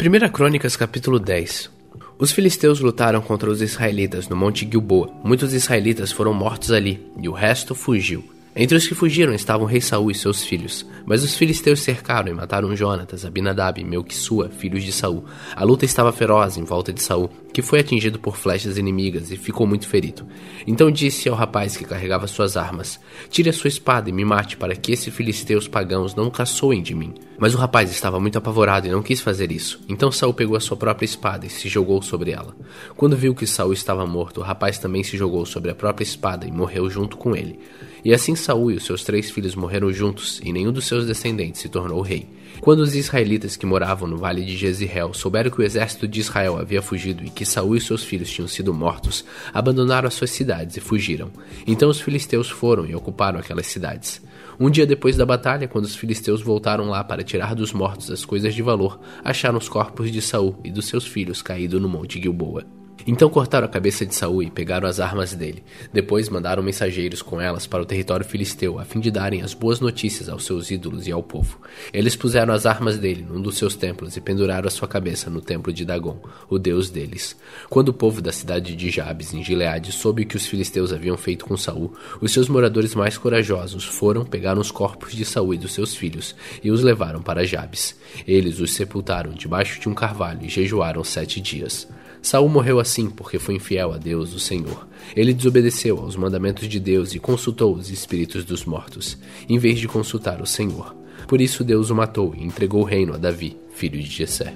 1 Crônicas capítulo 10 Os filisteus lutaram contra os israelitas no monte Gilboa. Muitos israelitas foram mortos ali, e o resto fugiu. Entre os que fugiram estavam o rei Saul e seus filhos, mas os filisteus cercaram e mataram Jonatas, Abinadab e Melquisua, filhos de Saul. A luta estava feroz em volta de Saul, que foi atingido por flechas inimigas e ficou muito ferido. Então disse ao rapaz que carregava suas armas: Tire a sua espada e me mate, para que esses filisteus pagãos não caçoem de mim. Mas o rapaz estava muito apavorado e não quis fazer isso. Então Saul pegou a sua própria espada e se jogou sobre ela. Quando viu que Saul estava morto, o rapaz também se jogou sobre a própria espada e morreu junto com ele. E assim Saul e os seus três filhos morreram juntos, e nenhum dos seus descendentes se tornou rei. Quando os israelitas que moravam no vale de Jezreel souberam que o exército de Israel havia fugido e que Saul e seus filhos tinham sido mortos, abandonaram as suas cidades e fugiram. Então os filisteus foram e ocuparam aquelas cidades. Um dia depois da batalha, quando os filisteus voltaram lá para tirar dos mortos as coisas de valor, acharam os corpos de Saul e dos seus filhos caídos no monte Gilboa. Então cortaram a cabeça de Saul e pegaram as armas dele. Depois mandaram mensageiros com elas para o território filisteu, a fim de darem as boas notícias aos seus ídolos e ao povo. Eles puseram as armas dele num dos seus templos e penduraram a sua cabeça no templo de Dagon, o deus deles. Quando o povo da cidade de Jabes, em Gileade, soube o que os filisteus haviam feito com Saul, os seus moradores mais corajosos foram, pegaram os corpos de Saul e dos seus filhos e os levaram para Jabes. Eles os sepultaram debaixo de um carvalho e jejuaram sete dias. Saul morreu assim porque foi infiel a Deus, o Senhor. Ele desobedeceu aos mandamentos de Deus e consultou os espíritos dos mortos, em vez de consultar o Senhor. Por isso Deus o matou e entregou o reino a Davi, filho de Jessé.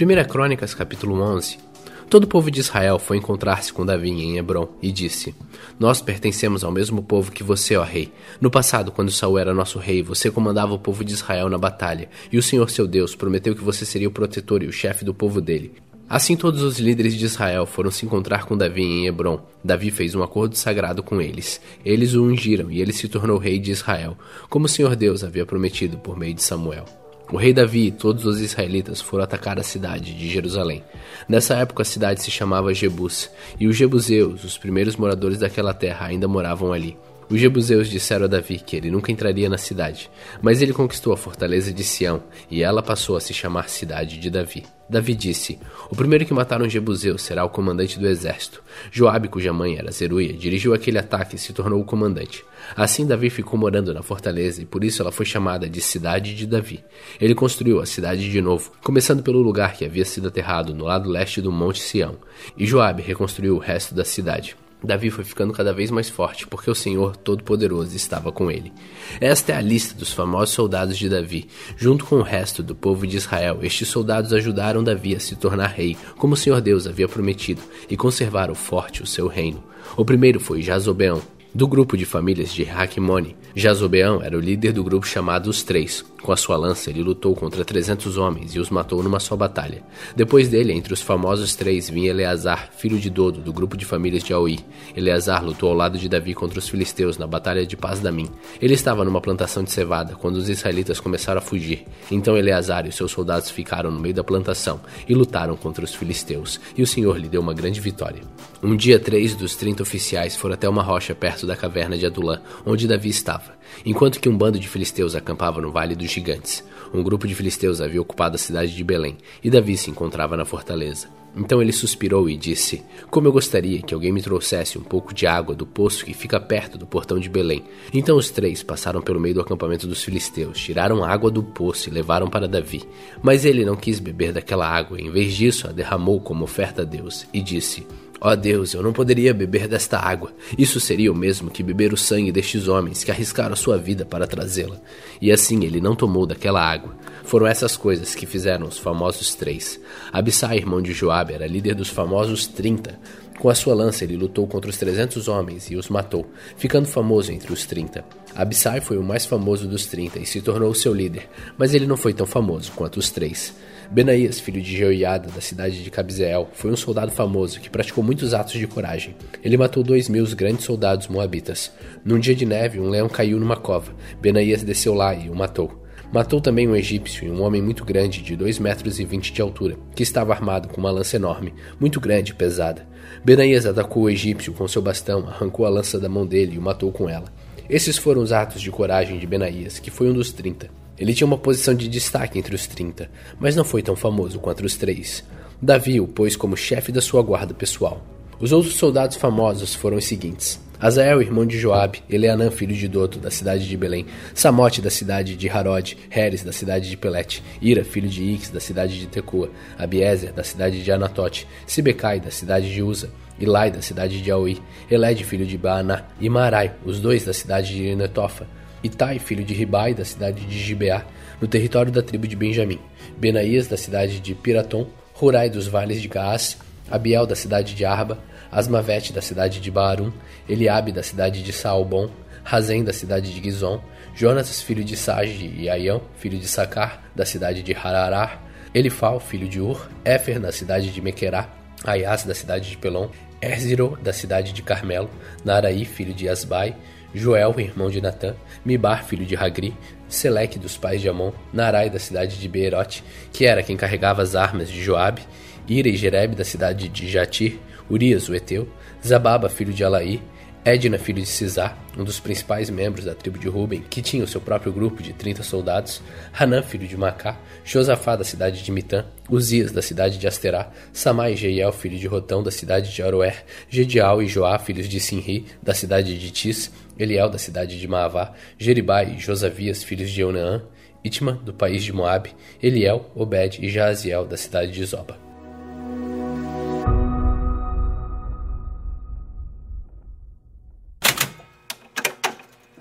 1 Crônicas capítulo 11 Todo o povo de Israel foi encontrar-se com Davi em Hebron e disse: Nós pertencemos ao mesmo povo que você, ó rei. No passado, quando Saul era nosso rei, você comandava o povo de Israel na batalha, e o Senhor seu Deus prometeu que você seria o protetor e o chefe do povo dele. Assim todos os líderes de Israel foram se encontrar com Davi em Hebron. Davi fez um acordo sagrado com eles. Eles o ungiram e ele se tornou rei de Israel, como o Senhor Deus havia prometido por meio de Samuel. O rei Davi e todos os israelitas foram atacar a cidade de Jerusalém. Nessa época a cidade se chamava Jebus, e os jebuseus, os primeiros moradores daquela terra, ainda moravam ali. Os jebuseus disseram a Davi que ele nunca entraria na cidade, mas ele conquistou a fortaleza de Sião, e ela passou a se chamar Cidade de Davi. Davi disse: O primeiro que matar um jebuseu será o comandante do exército. Joabe, cuja mãe era Zeruia, dirigiu aquele ataque e se tornou o comandante. Assim Davi ficou morando na fortaleza e por isso ela foi chamada de Cidade de Davi. Ele construiu a cidade de novo, começando pelo lugar que havia sido aterrado no lado leste do Monte Sião, e Joabe reconstruiu o resto da cidade. Davi foi ficando cada vez mais forte, porque o Senhor Todo-Poderoso estava com ele. Esta é a lista dos famosos soldados de Davi. Junto com o resto do povo de Israel, estes soldados ajudaram Davi a se tornar rei, como o Senhor Deus havia prometido, e conservaram forte o seu reino. O primeiro foi Jazobeão, do grupo de famílias de Hakimoni, Jazobeão era o líder do grupo chamado Os Três. Com a sua lança, ele lutou contra 300 homens e os matou numa só batalha. Depois dele, entre os famosos três, vinha Eleazar, filho de Dodo, do grupo de famílias de Aui. Eleazar lutou ao lado de Davi contra os filisteus na batalha de Paz Damim. Ele estava numa plantação de cevada quando os israelitas começaram a fugir. Então Eleazar e seus soldados ficaram no meio da plantação e lutaram contra os filisteus, e o Senhor lhe deu uma grande vitória. Um dia, três dos trinta oficiais foram até uma rocha perto da caverna de Adulã, onde Davi estava, enquanto que um bando de filisteus acampava no Vale dos Gigantes. Um grupo de filisteus havia ocupado a cidade de Belém, e Davi se encontrava na fortaleza. Então ele suspirou e disse: Como eu gostaria que alguém me trouxesse um pouco de água do poço que fica perto do portão de Belém. Então os três passaram pelo meio do acampamento dos filisteus, tiraram água do poço e levaram para Davi. Mas ele não quis beber daquela água, em vez disso a derramou como oferta a Deus, e disse: Ó oh Deus, eu não poderia beber desta água. Isso seria o mesmo que beber o sangue destes homens que arriscaram sua vida para trazê-la. E assim ele não tomou daquela água. Foram essas coisas que fizeram os famosos três. Abissai, irmão de Joabe, era líder dos famosos trinta. Com a sua lança ele lutou contra os trezentos homens e os matou, ficando famoso entre os trinta. Abissai foi o mais famoso dos trinta e se tornou seu líder, mas ele não foi tão famoso quanto os três. Benaías, filho de Jeoiada, da cidade de Cabzeel, foi um soldado famoso que praticou muitos atos de coragem. Ele matou dois mil grandes soldados moabitas. Num dia de neve, um leão caiu numa cova. Benaías desceu lá e o matou. Matou também um egípcio e um homem muito grande, de dois metros e vinte de altura, que estava armado com uma lança enorme, muito grande e pesada. Benaías atacou o egípcio com seu bastão, arrancou a lança da mão dele e o matou com ela. Esses foram os atos de coragem de Benaías, que foi um dos trinta. Ele tinha uma posição de destaque entre os trinta, mas não foi tão famoso quanto os três. Davi o pôs como chefe da sua guarda pessoal. Os outros soldados famosos foram os seguintes: Azael, irmão de Joabe, Eleanã, filho de Doto, da cidade de Belém, Samote, da cidade de Harod, Heres, da cidade de Pelete, Ira, filho de Ix, da cidade de Tecoa, Abiezer, da cidade de Anatote, Sibecai, da cidade de Uza, Ilai, da cidade de Aui, Eled, filho de Baaná, e Marai, os dois da cidade de Netofa, Itai, filho de Ribai, da cidade de Gibeá, no território da tribo de Benjamim, Benaías, da cidade de Piratom, Hurai dos vales de Gaás, Abiel, da cidade de Arba, Asmavete, da cidade de Baarum, Eliabe, da cidade de Saalbon, Razem, da cidade de Gizon, Jonas, filho de Sage, e Aião, filho de Sacar, da cidade de Hararar, Elifal, filho de Ur, Éfer, da cidade de Mequerá, Aias, da cidade de Pelon, Erziro, da cidade de Carmelo, Naraí, filho de Asbai, Joel, irmão de Natã, Mibar, filho de Hagri, Seleque dos pais de Amon, Narai da cidade de Beerote, que era quem carregava as armas de Joabe, Ira e Jereb da cidade de Jatir, Urias o Eteu, Zababa, filho de Alaí, Edna, filho de Cisá, um dos principais membros da tribo de Ruben, que tinha o seu próprio grupo de 30 soldados, Hanã, filho de Macá, Josafá, da cidade de Mitã, Uzias, da cidade de Asterá, Samai e Jeiel, filho de Rotão, da cidade de Aroer, Gedial e Joá, filhos de Sinri, da cidade de Tis, Eliel, da cidade de Maavá, Jeribai e Josavias, filhos de Eunaã, Itma, do país de Moabe, Eliel, Obed e Jaziel, da cidade de Zoba.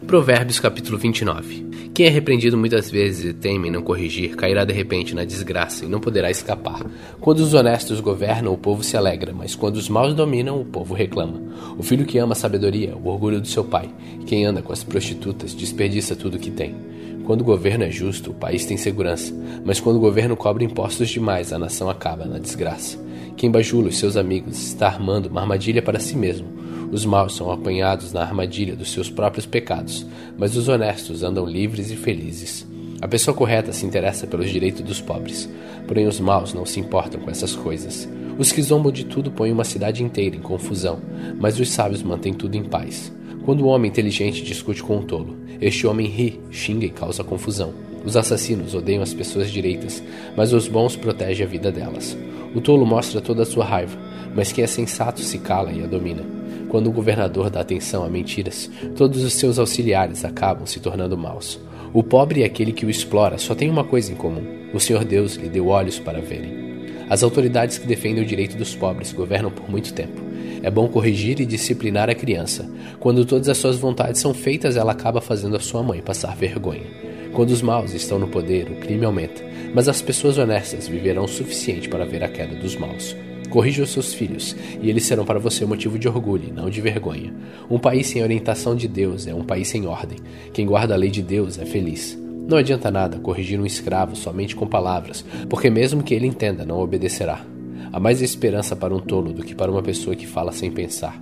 Provérbios capítulo 29 Quem é repreendido muitas vezes e teme em não corrigir, cairá de repente na desgraça e não poderá escapar. Quando os honestos governam, o povo se alegra, mas quando os maus dominam, o povo reclama. O filho que ama a sabedoria, o orgulho do seu pai. Quem anda com as prostitutas, desperdiça tudo o que tem. Quando o governo é justo, o país tem segurança, mas quando o governo cobra impostos demais, a nação acaba na desgraça. Quem bajula os seus amigos está armando uma armadilha para si mesmo. Os maus são apanhados na armadilha dos seus próprios pecados, mas os honestos andam livres e felizes. A pessoa correta se interessa pelos direitos dos pobres, porém os maus não se importam com essas coisas. Os que zombam de tudo põem uma cidade inteira em confusão, mas os sábios mantêm tudo em paz. Quando o homem inteligente discute com um tolo, este homem ri, xinga e causa confusão. Os assassinos odeiam as pessoas direitas, mas os bons protegem a vida delas. O tolo mostra toda a sua raiva, mas quem é sensato se cala e a domina. Quando o governador dá atenção a mentiras, todos os seus auxiliares acabam se tornando maus. O pobre e aquele que o explora só têm uma coisa em comum: o Senhor Deus lhe deu olhos para verem. As autoridades que defendem o direito dos pobres governam por muito tempo. É bom corrigir e disciplinar a criança. Quando todas as suas vontades são feitas, ela acaba fazendo a sua mãe passar vergonha. Quando os maus estão no poder, o crime aumenta, mas as pessoas honestas viverão o suficiente para ver a queda dos maus. Corrija os seus filhos, e eles serão para você motivo de orgulho, não de vergonha. Um país sem orientação de Deus é um país sem ordem. Quem guarda a lei de Deus é feliz. Não adianta nada corrigir um escravo somente com palavras, porque mesmo que ele entenda, não obedecerá. Há mais esperança para um tolo do que para uma pessoa que fala sem pensar.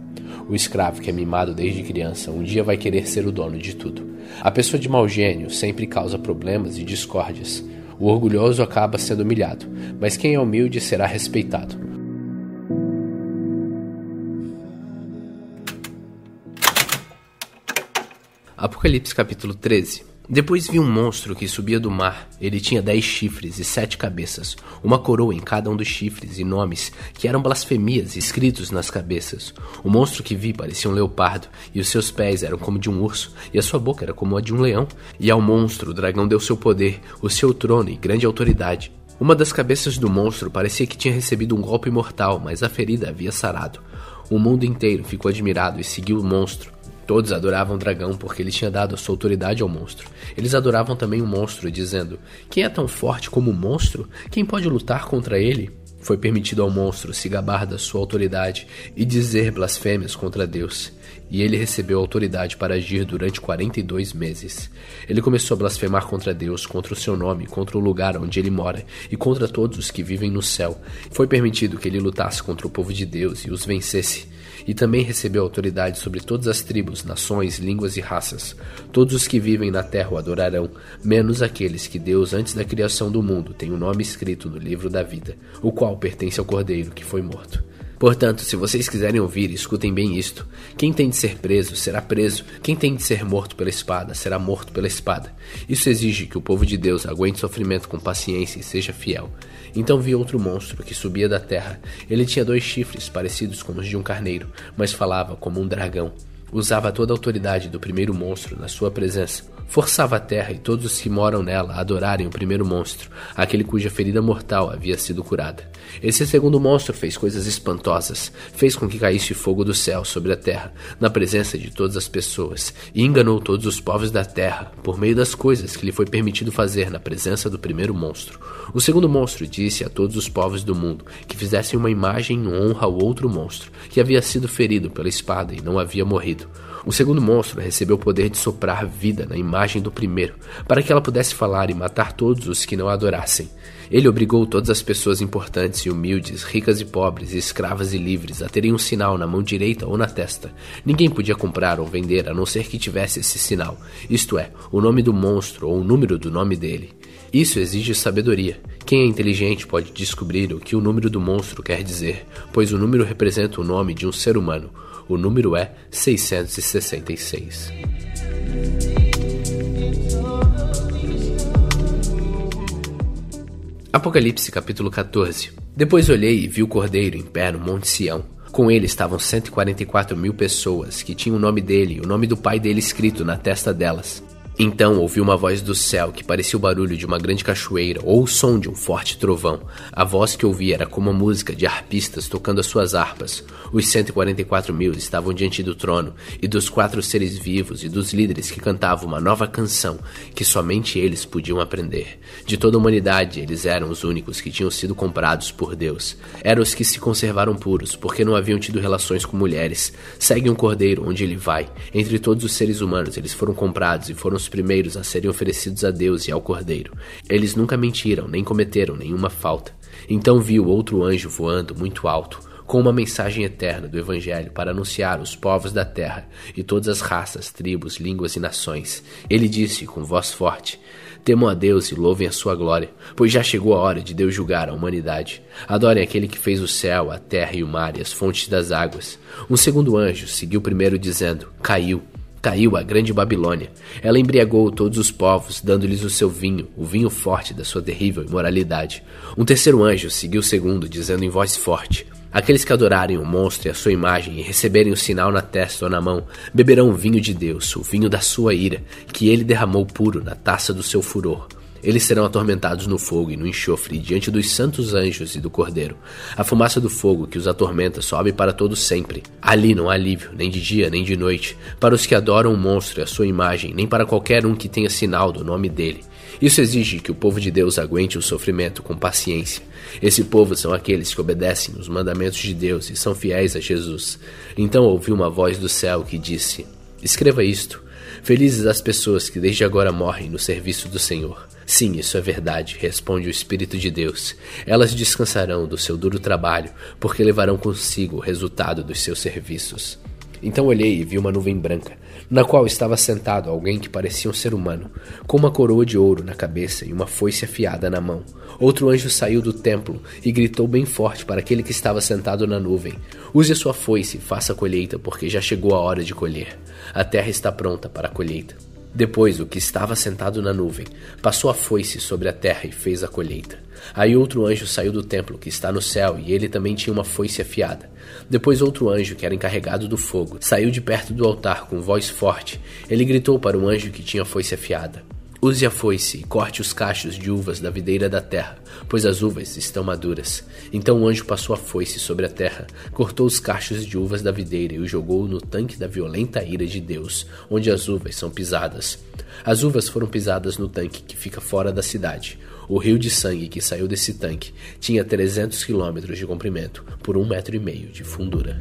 O escravo que é mimado desde criança um dia vai querer ser o dono de tudo. A pessoa de mau gênio sempre causa problemas e discórdias. O orgulhoso acaba sendo humilhado, mas quem é humilde será respeitado. Apocalipse capítulo 13 Depois vi um monstro que subia do mar. Ele tinha dez chifres e sete cabeças, uma coroa em cada um dos chifres e nomes que eram blasfemias escritos nas cabeças. O monstro que vi parecia um leopardo, e os seus pés eram como de um urso, e a sua boca era como a de um leão. E ao monstro o dragão deu seu poder, o seu trono e grande autoridade. Uma das cabeças do monstro parecia que tinha recebido um golpe mortal, mas a ferida havia sarado. O mundo inteiro ficou admirado e seguiu o monstro. Todos adoravam o dragão porque ele tinha dado sua autoridade ao monstro. Eles adoravam também o monstro, dizendo: Quem é tão forte como o monstro? Quem pode lutar contra ele? Foi permitido ao monstro se gabar da sua autoridade e dizer blasfêmias contra Deus. E ele recebeu autoridade para agir durante 42 meses. Ele começou a blasfemar contra Deus, contra o seu nome, contra o lugar onde ele mora e contra todos os que vivem no céu. Foi permitido que ele lutasse contra o povo de Deus e os vencesse e também recebeu autoridade sobre todas as tribos, nações, línguas e raças. Todos os que vivem na terra o adorarão, menos aqueles que Deus, antes da criação do mundo, tem o um nome escrito no livro da vida, o qual pertence ao Cordeiro que foi morto. Portanto, se vocês quiserem ouvir, escutem bem isto. Quem tem de ser preso será preso. Quem tem de ser morto pela espada será morto pela espada. Isso exige que o povo de Deus aguente sofrimento com paciência e seja fiel. Então vi outro monstro que subia da terra. Ele tinha dois chifres parecidos com os de um carneiro, mas falava como um dragão. Usava toda a autoridade do primeiro monstro na sua presença forçava a terra e todos os que moram nela a adorarem o primeiro monstro, aquele cuja ferida mortal havia sido curada. Esse segundo monstro fez coisas espantosas, fez com que caísse fogo do céu sobre a terra, na presença de todas as pessoas, e enganou todos os povos da terra, por meio das coisas que lhe foi permitido fazer na presença do primeiro monstro. O segundo monstro disse a todos os povos do mundo que fizessem uma imagem em honra ao outro monstro, que havia sido ferido pela espada e não havia morrido. O segundo monstro recebeu o poder de soprar vida na imagem do primeiro, para que ela pudesse falar e matar todos os que não a adorassem. Ele obrigou todas as pessoas importantes e humildes, ricas e pobres, escravas e livres, a terem um sinal na mão direita ou na testa. Ninguém podia comprar ou vender a não ser que tivesse esse sinal, isto é, o nome do monstro ou o número do nome dele. Isso exige sabedoria. Quem é inteligente pode descobrir o que o número do monstro quer dizer, pois o número representa o nome de um ser humano. O número é 666. Apocalipse capítulo 14 Depois olhei e vi o cordeiro em pé no Monte Sião. Com ele estavam 144 mil pessoas que tinham o nome dele e o nome do pai dele escrito na testa delas. Então ouvi uma voz do céu que parecia o barulho de uma grande cachoeira ou o som de um forte trovão. A voz que ouvi era como a música de arpistas tocando as suas harpas. Os 144 mil estavam diante do trono e dos quatro seres vivos e dos líderes que cantavam uma nova canção que somente eles podiam aprender. De toda a humanidade, eles eram os únicos que tinham sido comprados por Deus. Eram os que se conservaram puros porque não haviam tido relações com mulheres. Seguem um cordeiro onde ele vai. Entre todos os seres humanos, eles foram comprados e foram os primeiros a serem oferecidos a Deus e ao Cordeiro. Eles nunca mentiram, nem cometeram nenhuma falta. Então viu outro anjo voando muito alto, com uma mensagem eterna do Evangelho para anunciar os povos da terra e todas as raças, tribos, línguas e nações. Ele disse com voz forte: Temam a Deus e louvem a sua glória, pois já chegou a hora de Deus julgar a humanidade. Adorem aquele que fez o céu, a terra e o mar e as fontes das águas. Um segundo anjo seguiu primeiro, dizendo: Caiu Caiu a grande Babilônia. Ela embriagou todos os povos, dando-lhes o seu vinho, o vinho forte da sua terrível imoralidade. Um terceiro anjo seguiu o segundo, dizendo em voz forte: Aqueles que adorarem o monstro e a sua imagem e receberem o sinal na testa ou na mão, beberão o vinho de Deus, o vinho da sua ira, que ele derramou puro na taça do seu furor. Eles serão atormentados no fogo e no enxofre diante dos santos anjos e do cordeiro. A fumaça do fogo que os atormenta sobe para todos sempre. Ali não há alívio, nem de dia nem de noite, para os que adoram o monstro e a sua imagem, nem para qualquer um que tenha sinal do nome dele. Isso exige que o povo de Deus aguente o sofrimento com paciência. Esse povo são aqueles que obedecem os mandamentos de Deus e são fiéis a Jesus. Então ouvi uma voz do céu que disse: Escreva isto. Felizes as pessoas que desde agora morrem no serviço do Senhor. Sim, isso é verdade, responde o Espírito de Deus. Elas descansarão do seu duro trabalho, porque levarão consigo o resultado dos seus serviços. Então olhei e vi uma nuvem branca, na qual estava sentado alguém que parecia um ser humano, com uma coroa de ouro na cabeça e uma foice afiada na mão. Outro anjo saiu do templo e gritou bem forte para aquele que estava sentado na nuvem: Use a sua foice faça a colheita, porque já chegou a hora de colher. A terra está pronta para a colheita. Depois, o que estava sentado na nuvem passou a foice sobre a terra e fez a colheita. Aí outro anjo saiu do templo que está no céu, e ele também tinha uma foice afiada. Depois outro anjo, que era encarregado do fogo, saiu de perto do altar com voz forte. Ele gritou para o anjo que tinha a foice afiada: Use a foice e corte os cachos de uvas da videira da terra, pois as uvas estão maduras. Então o anjo passou a foice sobre a terra, cortou os cachos de uvas da videira e o jogou no tanque da violenta ira de Deus, onde as uvas são pisadas. As uvas foram pisadas no tanque que fica fora da cidade. O rio de sangue que saiu desse tanque tinha 300 quilômetros de comprimento por um metro e meio de fundura.